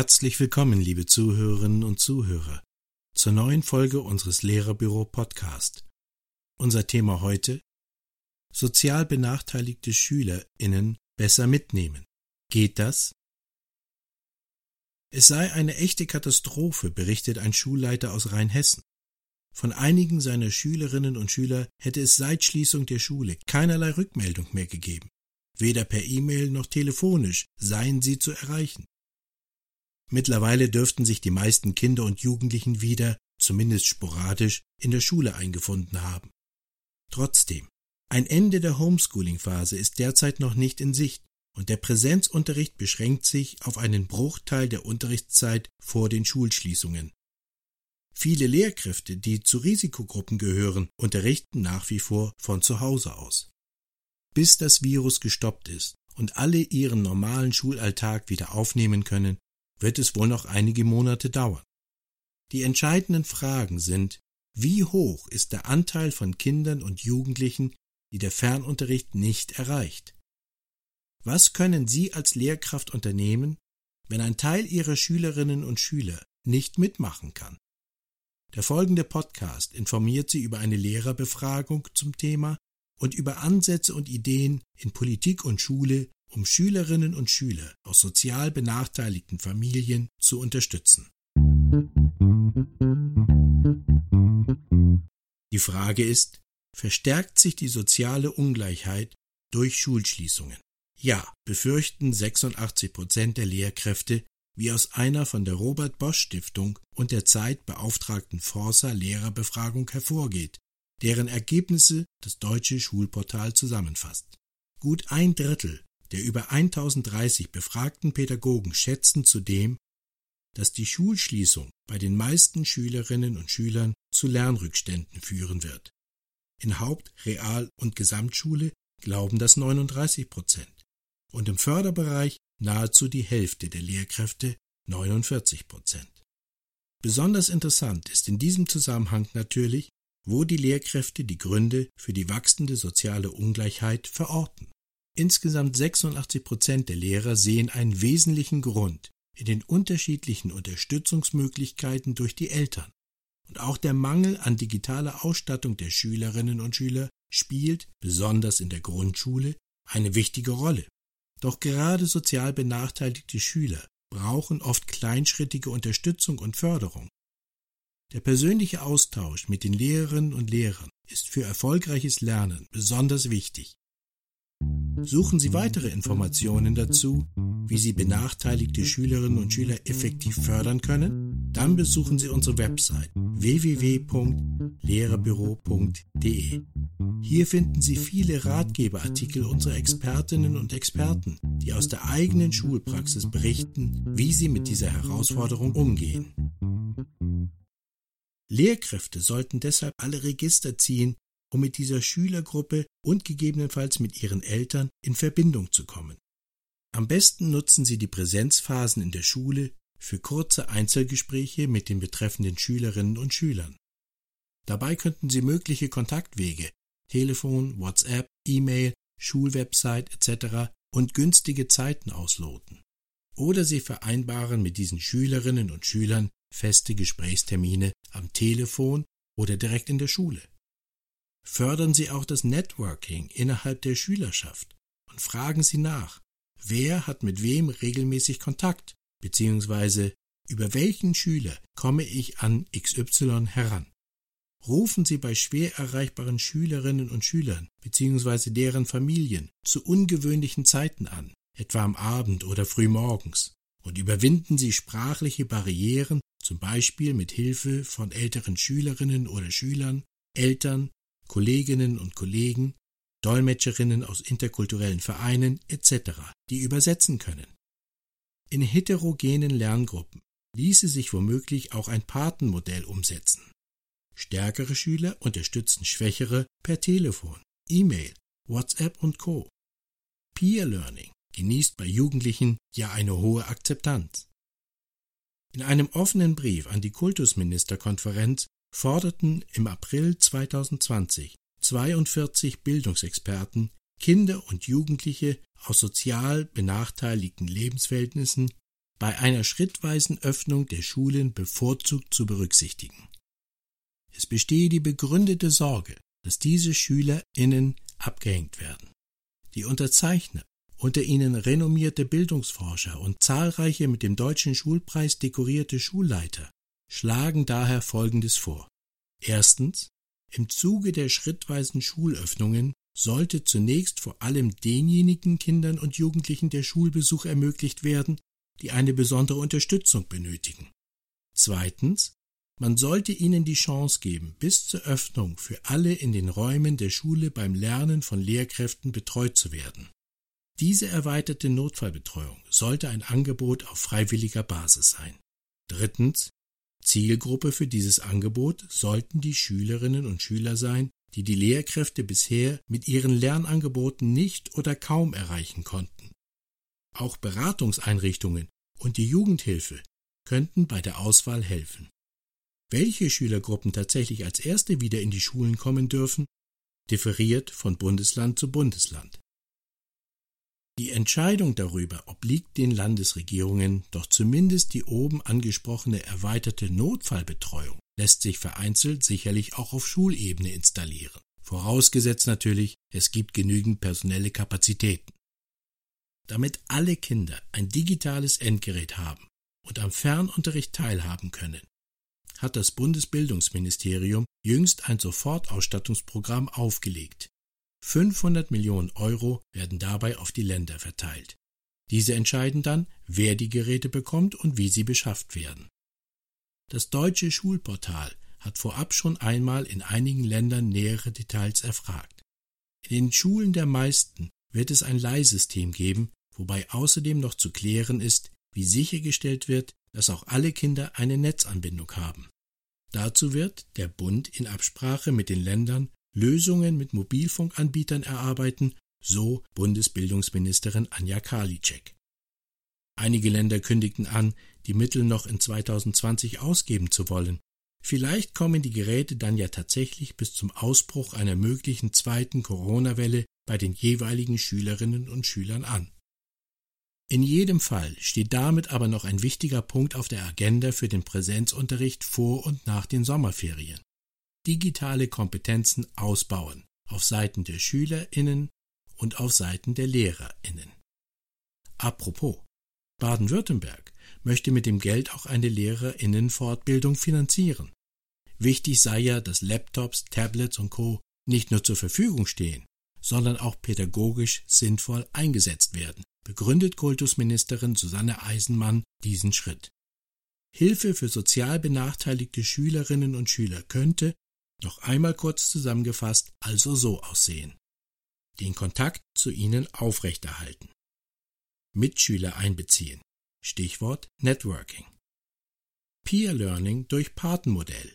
Herzlich willkommen, liebe Zuhörerinnen und Zuhörer, zur neuen Folge unseres Lehrerbüro Podcast. Unser Thema heute Sozial benachteiligte SchülerInnen besser mitnehmen. Geht das? Es sei eine echte Katastrophe, berichtet ein Schulleiter aus Rheinhessen. Von einigen seiner Schülerinnen und Schüler hätte es seit Schließung der Schule keinerlei Rückmeldung mehr gegeben. Weder per E-Mail noch telefonisch seien sie zu erreichen. Mittlerweile dürften sich die meisten Kinder und Jugendlichen wieder, zumindest sporadisch, in der Schule eingefunden haben. Trotzdem, ein Ende der Homeschooling-Phase ist derzeit noch nicht in Sicht und der Präsenzunterricht beschränkt sich auf einen Bruchteil der Unterrichtszeit vor den Schulschließungen. Viele Lehrkräfte, die zu Risikogruppen gehören, unterrichten nach wie vor von zu Hause aus. Bis das Virus gestoppt ist und alle ihren normalen Schulalltag wieder aufnehmen können, wird es wohl noch einige Monate dauern. Die entscheidenden Fragen sind, wie hoch ist der Anteil von Kindern und Jugendlichen, die der Fernunterricht nicht erreicht? Was können Sie als Lehrkraft unternehmen, wenn ein Teil Ihrer Schülerinnen und Schüler nicht mitmachen kann? Der folgende Podcast informiert Sie über eine Lehrerbefragung zum Thema und über Ansätze und Ideen in Politik und Schule, um Schülerinnen und Schüler aus sozial benachteiligten Familien zu unterstützen. Die Frage ist, verstärkt sich die soziale Ungleichheit durch Schulschließungen? Ja, befürchten 86 Prozent der Lehrkräfte, wie aus einer von der Robert Bosch Stiftung und der Zeit beauftragten Forsa Lehrerbefragung hervorgeht, deren Ergebnisse das deutsche Schulportal zusammenfasst. Gut ein Drittel der über 1030 befragten Pädagogen schätzen zudem, dass die Schulschließung bei den meisten Schülerinnen und Schülern zu Lernrückständen führen wird. In Haupt-, Real- und Gesamtschule glauben das 39 Prozent und im Förderbereich nahezu die Hälfte der Lehrkräfte 49 Prozent. Besonders interessant ist in diesem Zusammenhang natürlich, wo die Lehrkräfte die Gründe für die wachsende soziale Ungleichheit verorten. Insgesamt 86 Prozent der Lehrer sehen einen wesentlichen Grund in den unterschiedlichen Unterstützungsmöglichkeiten durch die Eltern. Und auch der Mangel an digitaler Ausstattung der Schülerinnen und Schüler spielt, besonders in der Grundschule, eine wichtige Rolle. Doch gerade sozial benachteiligte Schüler brauchen oft kleinschrittige Unterstützung und Förderung. Der persönliche Austausch mit den Lehrerinnen und Lehrern ist für erfolgreiches Lernen besonders wichtig. Suchen Sie weitere Informationen dazu, wie Sie benachteiligte Schülerinnen und Schüler effektiv fördern können? Dann besuchen Sie unsere Website www.lehrerbüro.de. Hier finden Sie viele Ratgeberartikel unserer Expertinnen und Experten, die aus der eigenen Schulpraxis berichten, wie sie mit dieser Herausforderung umgehen. Lehrkräfte sollten deshalb alle Register ziehen, um mit dieser Schülergruppe und gegebenenfalls mit ihren Eltern in Verbindung zu kommen. Am besten nutzen Sie die Präsenzphasen in der Schule für kurze Einzelgespräche mit den betreffenden Schülerinnen und Schülern. Dabei könnten Sie mögliche Kontaktwege Telefon, WhatsApp, E-Mail, Schulwebsite etc. und günstige Zeiten ausloten. Oder Sie vereinbaren mit diesen Schülerinnen und Schülern feste Gesprächstermine am Telefon oder direkt in der Schule. Fördern Sie auch das Networking innerhalb der Schülerschaft und fragen Sie nach, wer hat mit wem regelmäßig Kontakt, beziehungsweise über welchen Schüler komme ich an XY heran. Rufen Sie bei schwer erreichbaren Schülerinnen und Schülern bzw. deren Familien zu ungewöhnlichen Zeiten an, etwa am Abend oder frühmorgens, und überwinden Sie sprachliche Barrieren, zum Beispiel mit Hilfe von älteren Schülerinnen oder Schülern, Eltern, Kolleginnen und Kollegen, Dolmetscherinnen aus interkulturellen Vereinen etc., die übersetzen können. In heterogenen Lerngruppen ließe sich womöglich auch ein Patenmodell umsetzen. Stärkere Schüler unterstützen Schwächere per Telefon, E-Mail, WhatsApp und Co. Peer Learning genießt bei Jugendlichen ja eine hohe Akzeptanz. In einem offenen Brief an die Kultusministerkonferenz forderten im April 2020 42 Bildungsexperten Kinder und Jugendliche aus sozial benachteiligten Lebensverhältnissen bei einer schrittweisen Öffnung der Schulen bevorzugt zu berücksichtigen. Es bestehe die begründete Sorge, dass diese SchülerInnen abgehängt werden. Die Unterzeichner, unter ihnen renommierte Bildungsforscher und zahlreiche mit dem Deutschen Schulpreis dekorierte Schulleiter, schlagen daher Folgendes vor. Erstens, im Zuge der schrittweisen Schulöffnungen sollte zunächst vor allem denjenigen Kindern und Jugendlichen der Schulbesuch ermöglicht werden, die eine besondere Unterstützung benötigen. Zweitens, man sollte ihnen die Chance geben, bis zur Öffnung für alle in den Räumen der Schule beim Lernen von Lehrkräften betreut zu werden. Diese erweiterte Notfallbetreuung sollte ein Angebot auf freiwilliger Basis sein. Drittens, Zielgruppe für dieses Angebot sollten die Schülerinnen und Schüler sein, die die Lehrkräfte bisher mit ihren Lernangeboten nicht oder kaum erreichen konnten. Auch Beratungseinrichtungen und die Jugendhilfe könnten bei der Auswahl helfen. Welche Schülergruppen tatsächlich als erste wieder in die Schulen kommen dürfen, differiert von Bundesland zu Bundesland. Die Entscheidung darüber obliegt den Landesregierungen, doch zumindest die oben angesprochene erweiterte Notfallbetreuung lässt sich vereinzelt sicherlich auch auf Schulebene installieren. Vorausgesetzt natürlich, es gibt genügend personelle Kapazitäten. Damit alle Kinder ein digitales Endgerät haben und am Fernunterricht teilhaben können, hat das Bundesbildungsministerium jüngst ein Sofortausstattungsprogramm aufgelegt. 500 Millionen Euro werden dabei auf die Länder verteilt. Diese entscheiden dann, wer die Geräte bekommt und wie sie beschafft werden. Das deutsche Schulportal hat vorab schon einmal in einigen Ländern nähere Details erfragt. In den Schulen der meisten wird es ein Leihsystem geben, wobei außerdem noch zu klären ist, wie sichergestellt wird, dass auch alle Kinder eine Netzanbindung haben. Dazu wird der Bund in Absprache mit den Ländern Lösungen mit Mobilfunkanbietern erarbeiten, so Bundesbildungsministerin Anja Karliczek. Einige Länder kündigten an, die Mittel noch in 2020 ausgeben zu wollen. Vielleicht kommen die Geräte dann ja tatsächlich bis zum Ausbruch einer möglichen zweiten Corona-Welle bei den jeweiligen Schülerinnen und Schülern an. In jedem Fall steht damit aber noch ein wichtiger Punkt auf der Agenda für den Präsenzunterricht vor und nach den Sommerferien. Digitale Kompetenzen ausbauen auf Seiten der Schülerinnen und auf Seiten der Lehrerinnen. Apropos, Baden-Württemberg möchte mit dem Geld auch eine Lehrerinnenfortbildung finanzieren. Wichtig sei ja, dass Laptops, Tablets und Co. nicht nur zur Verfügung stehen, sondern auch pädagogisch sinnvoll eingesetzt werden begründet Kultusministerin Susanne Eisenmann diesen Schritt. Hilfe für sozial benachteiligte Schülerinnen und Schüler könnte, noch einmal kurz zusammengefasst, also so aussehen. Den Kontakt zu ihnen aufrechterhalten. Mitschüler einbeziehen. Stichwort Networking. Peer Learning durch Patenmodell.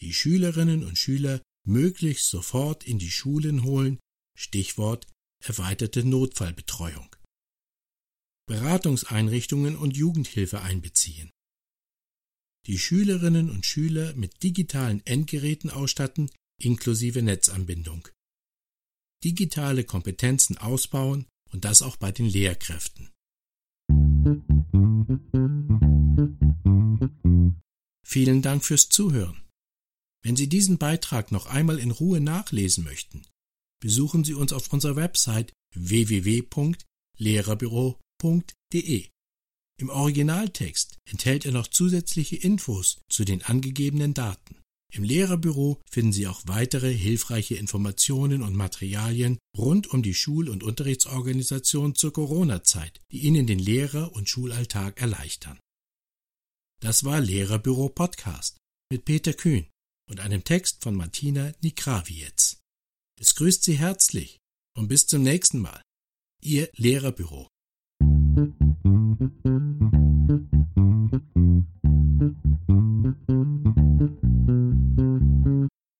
Die Schülerinnen und Schüler möglichst sofort in die Schulen holen. Stichwort erweiterte Notfallbetreuung, Beratungseinrichtungen und Jugendhilfe einbeziehen, die Schülerinnen und Schüler mit digitalen Endgeräten ausstatten inklusive Netzanbindung, digitale Kompetenzen ausbauen und das auch bei den Lehrkräften. Vielen Dank fürs Zuhören. Wenn Sie diesen Beitrag noch einmal in Ruhe nachlesen möchten, besuchen Sie uns auf unserer Website www.lehrerbüro.de. Im Originaltext enthält er noch zusätzliche Infos zu den angegebenen Daten. Im Lehrerbüro finden Sie auch weitere hilfreiche Informationen und Materialien rund um die Schul- und Unterrichtsorganisation zur Corona-Zeit, die Ihnen den Lehrer- und Schulalltag erleichtern. Das war Lehrerbüro Podcast mit Peter Kühn und einem Text von Martina Nikrawiec. Es grüßt Sie herzlich und bis zum nächsten Mal. Ihr Lehrerbüro. Thank you.